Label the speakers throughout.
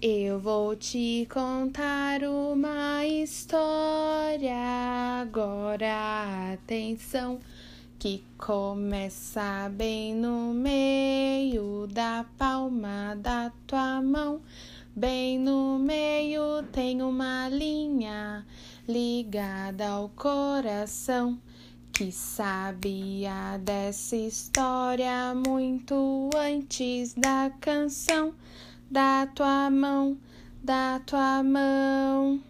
Speaker 1: Eu vou te contar uma história agora. Atenção, que começa bem no meio da palma da tua mão. Bem no meio tem uma linha ligada ao coração que sabia dessa história muito antes da canção da tua mão, da tua mão.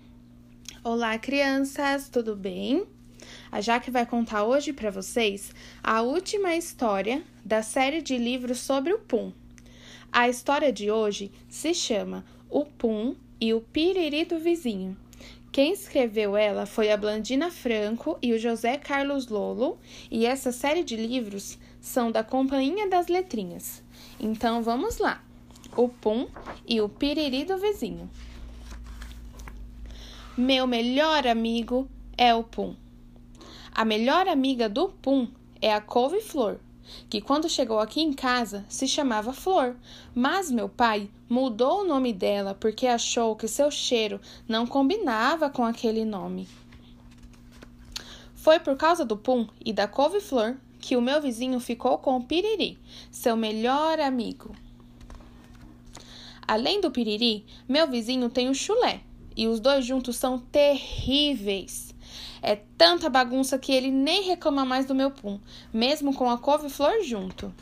Speaker 1: Olá, crianças, tudo bem? A Jaque vai contar hoje para vocês a última história da série de livros sobre o Pum. A história de hoje se chama O Pum e o Piriri do Vizinho. Quem escreveu ela foi a Blandina Franco e o José Carlos Lolo, e essa série de livros são da Companhia das Letrinhas. Então vamos lá o Pum e o Piriri do vizinho. Meu melhor amigo é o Pum. A melhor amiga do Pum é a couve-flor, que quando chegou aqui em casa se chamava Flor, mas meu pai mudou o nome dela porque achou que seu cheiro não combinava com aquele nome. Foi por causa do Pum e da couve-flor que o meu vizinho ficou com o Piriri, seu melhor amigo. Além do piriri, meu vizinho tem o chulé. E os dois juntos são terríveis. É tanta bagunça que ele nem reclama mais do meu pum, mesmo com a couve-flor junto.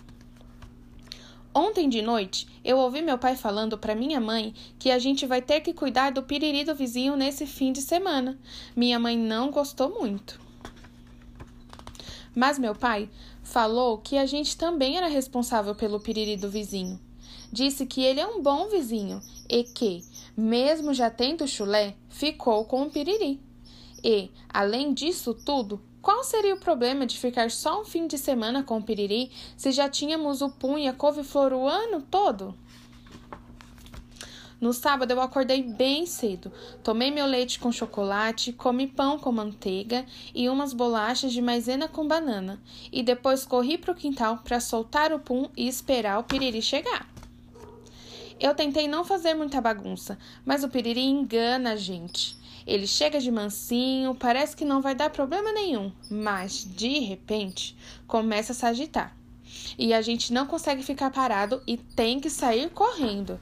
Speaker 1: Ontem de noite, eu ouvi meu pai falando para minha mãe que a gente vai ter que cuidar do piriri do vizinho nesse fim de semana. Minha mãe não gostou muito. Mas meu pai falou que a gente também era responsável pelo piriri do vizinho disse que ele é um bom vizinho e que, mesmo já tendo chulé, ficou com o piriri. E, além disso tudo, qual seria o problema de ficar só um fim de semana com o piriri se já tínhamos o pum e a couve-flor o ano todo? No sábado eu acordei bem cedo, tomei meu leite com chocolate, comi pão com manteiga e umas bolachas de maisena com banana, e depois corri para o quintal para soltar o pum e esperar o piriri chegar. Eu tentei não fazer muita bagunça, mas o piriri engana a gente. Ele chega de mansinho, parece que não vai dar problema nenhum, mas de repente começa a se agitar. E a gente não consegue ficar parado e tem que sair correndo.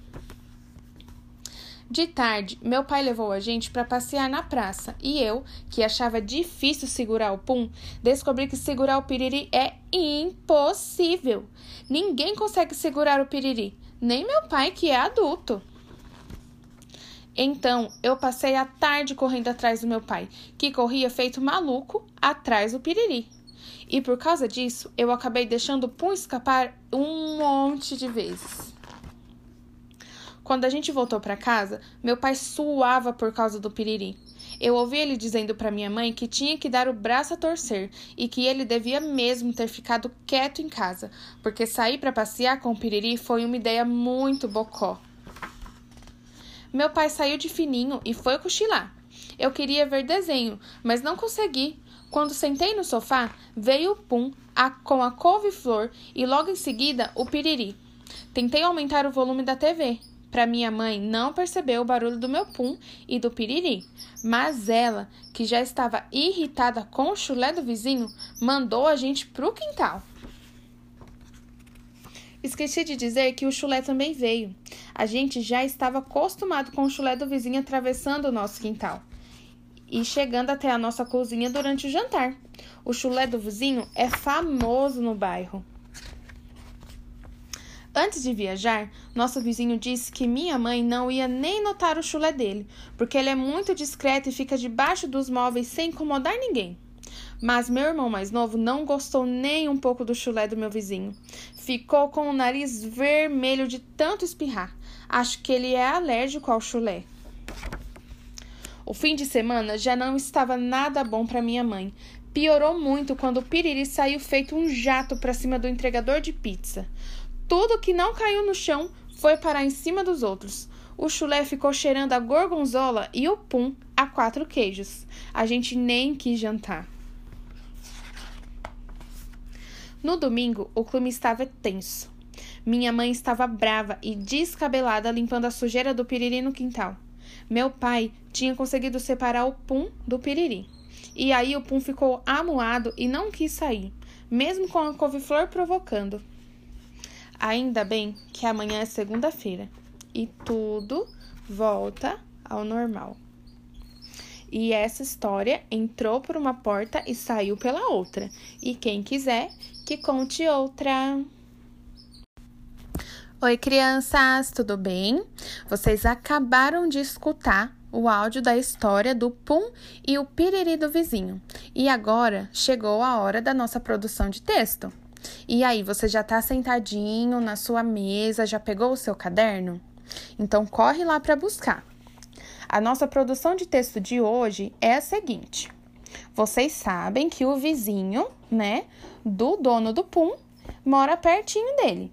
Speaker 1: De tarde, meu pai levou a gente para passear na praça e eu, que achava difícil segurar o pum, descobri que segurar o piriri é impossível. Ninguém consegue segurar o piriri nem meu pai, que é adulto. Então, eu passei a tarde correndo atrás do meu pai, que corria feito maluco atrás do piriri. E por causa disso, eu acabei deixando o pum escapar um monte de vezes. Quando a gente voltou para casa, meu pai suava por causa do piriri. Eu ouvi ele dizendo para minha mãe que tinha que dar o braço a torcer e que ele devia mesmo ter ficado quieto em casa, porque sair para passear com o piriri foi uma ideia muito bocó. Meu pai saiu de fininho e foi cochilar. Eu queria ver desenho, mas não consegui. Quando sentei no sofá, veio o pum a, com a couve-flor e logo em seguida o piriri. Tentei aumentar o volume da TV, para minha mãe não perceber o barulho do meu pum e do piriri, mas ela, que já estava irritada com o chulé do vizinho, mandou a gente pro quintal. Esqueci de dizer que o chulé também veio. A gente já estava acostumado com o chulé do vizinho atravessando o nosso quintal e chegando até a nossa cozinha durante o jantar. O chulé do vizinho é famoso no bairro. Antes de viajar, nosso vizinho disse que minha mãe não ia nem notar o chulé dele, porque ele é muito discreto e fica debaixo dos móveis sem incomodar ninguém. Mas meu irmão mais novo não gostou nem um pouco do chulé do meu vizinho. Ficou com o nariz vermelho de tanto espirrar. Acho que ele é alérgico ao chulé. O fim de semana já não estava nada bom para minha mãe. Piorou muito quando o piriri saiu feito um jato para cima do entregador de pizza. Tudo que não caiu no chão foi parar em cima dos outros. O chulé ficou cheirando a gorgonzola e o pum a quatro queijos. A gente nem quis jantar. No domingo, o clima estava tenso. Minha mãe estava brava e descabelada limpando a sujeira do piriri no quintal. Meu pai tinha conseguido separar o pum do piriri. E aí o pum ficou amuado e não quis sair, mesmo com a couve-flor provocando. Ainda bem que amanhã é segunda-feira e tudo volta ao normal. E essa história entrou por uma porta e saiu pela outra. E quem quiser, que conte outra. Oi, crianças, tudo bem? Vocês acabaram de escutar o áudio da história do Pum e o Piriri do vizinho. E agora chegou a hora da nossa produção de texto. E aí, você já está sentadinho na sua mesa, já pegou o seu caderno? Então corre lá para buscar. A nossa produção de texto de hoje é a seguinte: vocês sabem que o vizinho, né, do dono do Pum mora pertinho dele.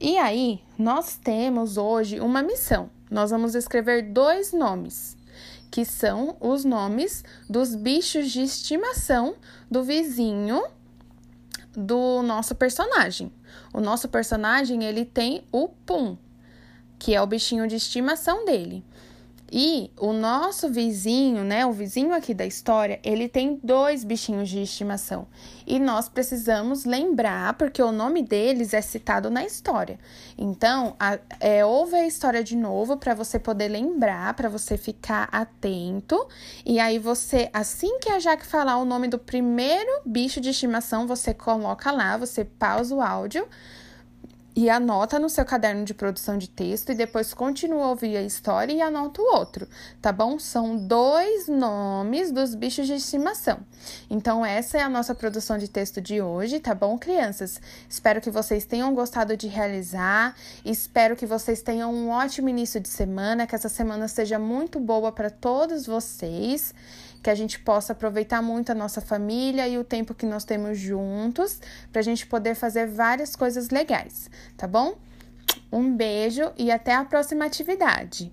Speaker 1: E aí, nós temos hoje uma missão. Nós vamos escrever dois nomes, que são os nomes dos bichos de estimação do vizinho do nosso personagem. O nosso personagem, ele tem o Pum, que é o bichinho de estimação dele. E o nosso vizinho, né, o vizinho aqui da história, ele tem dois bichinhos de estimação. E nós precisamos lembrar, porque o nome deles é citado na história. Então, a, é, ouve a história de novo para você poder lembrar, para você ficar atento. E aí você, assim que a Jaque falar o nome do primeiro bicho de estimação, você coloca lá, você pausa o áudio e anota no seu caderno de produção de texto e depois continua a ouvir a história e anota o outro, tá bom? São dois nomes dos bichos de estimação. Então, essa é a nossa produção de texto de hoje, tá bom, crianças? Espero que vocês tenham gostado de realizar, espero que vocês tenham um ótimo início de semana, que essa semana seja muito boa para todos vocês que a gente possa aproveitar muito a nossa família e o tempo que nós temos juntos, para a gente poder fazer várias coisas legais, tá bom? Um beijo e até a próxima atividade!